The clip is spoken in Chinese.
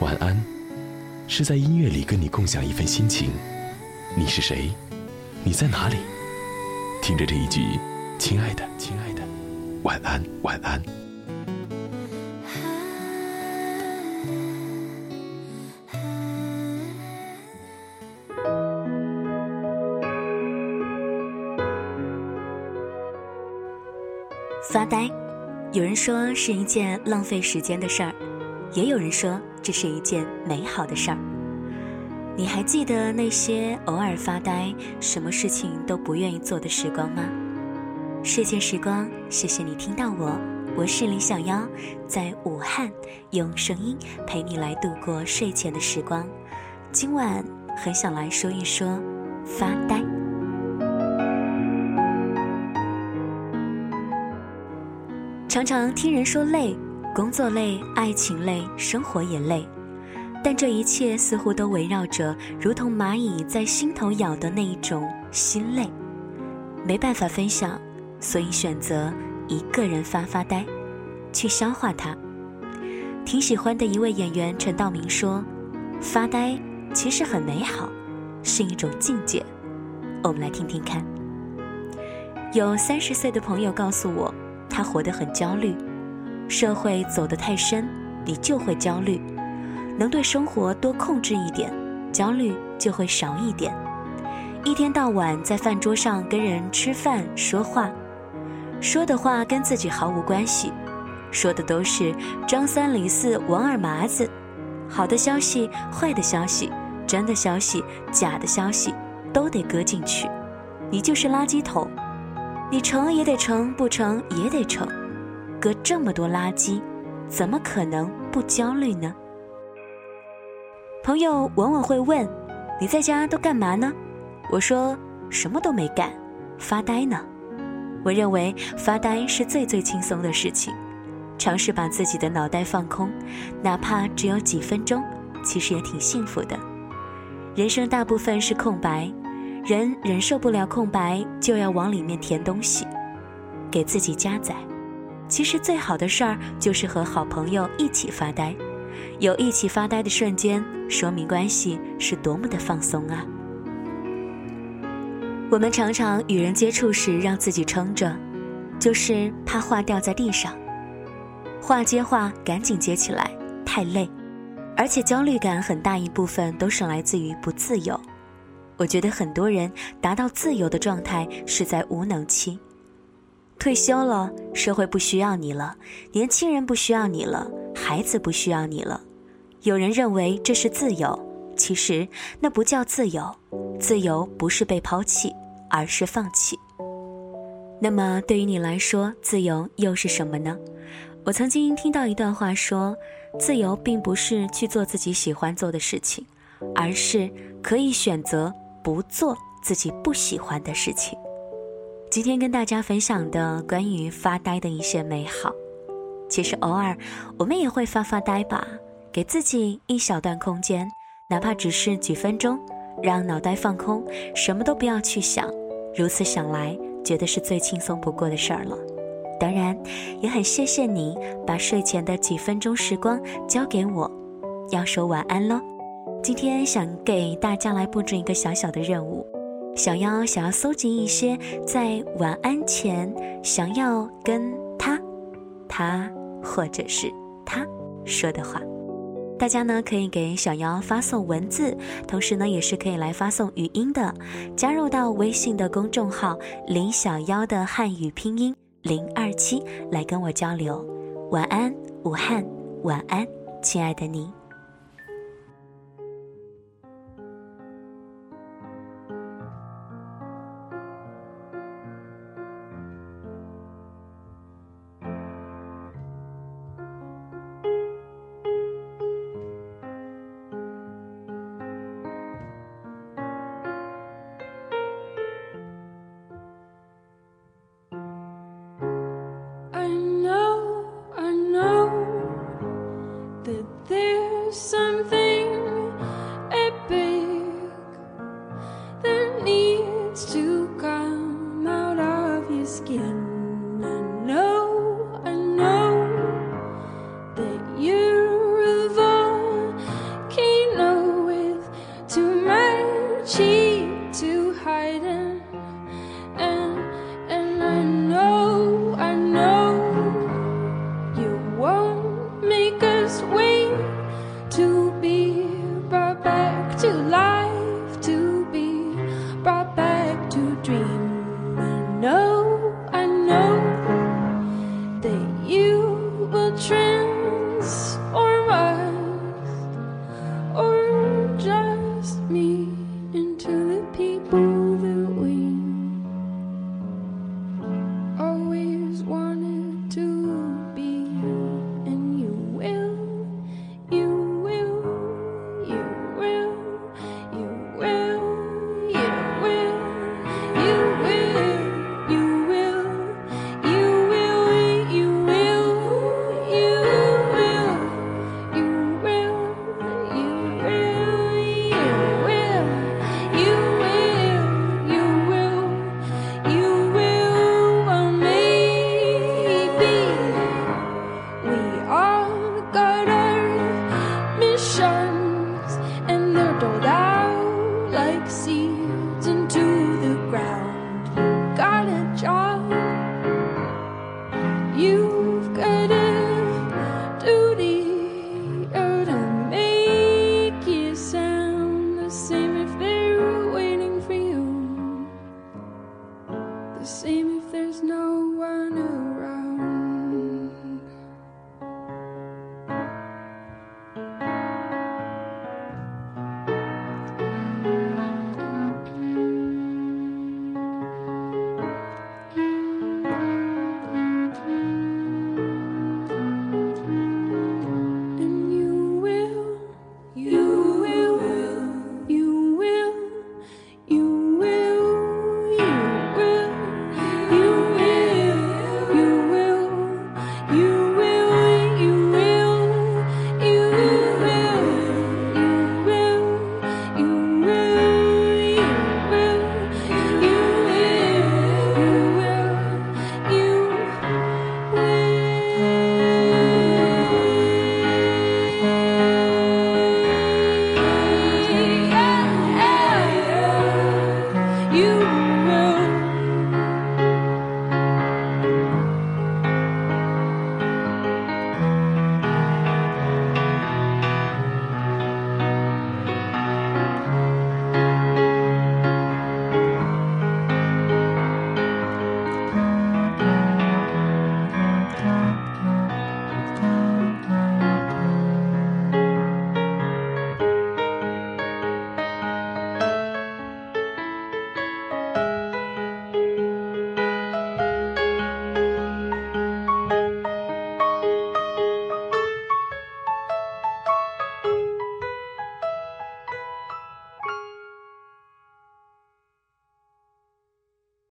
晚安，是在音乐里跟你共享一份心情。你是谁？你在哪里？听着这一句，亲爱的，亲爱的，晚安，晚安。发呆，有人说是一件浪费时间的事儿。也有人说这是一件美好的事儿。你还记得那些偶尔发呆、什么事情都不愿意做的时光吗？睡前时光，谢谢你听到我，我是李小妖，在武汉用声音陪你来度过睡前的时光。今晚很想来说一说发呆。常常听人说累。工作累，爱情累，生活也累，但这一切似乎都围绕着如同蚂蚁在心头咬的那一种心累，没办法分享，所以选择一个人发发呆，去消化它。挺喜欢的一位演员陈道明说：“发呆其实很美好，是一种境界。”我们来听听看。有三十岁的朋友告诉我，他活得很焦虑。社会走得太深，你就会焦虑。能对生活多控制一点，焦虑就会少一点。一天到晚在饭桌上跟人吃饭说话，说的话跟自己毫无关系，说的都是张三李四王二麻子。好的消息、坏的消息、真的消息、假的消息，都得搁进去。你就是垃圾桶，你成也得成，不成也得成。隔这么多垃圾，怎么可能不焦虑呢？朋友往往会问：“你在家都干嘛呢？”我说：“什么都没干，发呆呢。”我认为发呆是最最轻松的事情，尝试把自己的脑袋放空，哪怕只有几分钟，其实也挺幸福的。人生大部分是空白，人忍受不了空白，就要往里面填东西，给自己加载。其实最好的事儿就是和好朋友一起发呆，有一起发呆的瞬间，说明关系是多么的放松啊！我们常常与人接触时让自己撑着，就是怕话掉在地上，话接话赶紧接起来，太累，而且焦虑感很大一部分都是来自于不自由。我觉得很多人达到自由的状态是在无能期。退休了，社会不需要你了，年轻人不需要你了，孩子不需要你了。有人认为这是自由，其实那不叫自由。自由不是被抛弃，而是放弃。那么对于你来说，自由又是什么呢？我曾经听到一段话说，自由并不是去做自己喜欢做的事情，而是可以选择不做自己不喜欢的事情。今天跟大家分享的关于发呆的一些美好，其实偶尔我们也会发发呆吧，给自己一小段空间，哪怕只是几分钟，让脑袋放空，什么都不要去想，如此想来，觉得是最轻松不过的事儿了。当然，也很谢谢你把睡前的几分钟时光交给我，要说晚安喽。今天想给大家来布置一个小小的任务。小妖想要搜集一些在晚安前想要跟他、他或者是他说的话，大家呢可以给小妖发送文字，同时呢也是可以来发送语音的，加入到微信的公众号“林小妖”的汉语拼音零二七来跟我交流。晚安，武汉，晚安，亲爱的你。oh out like sea. You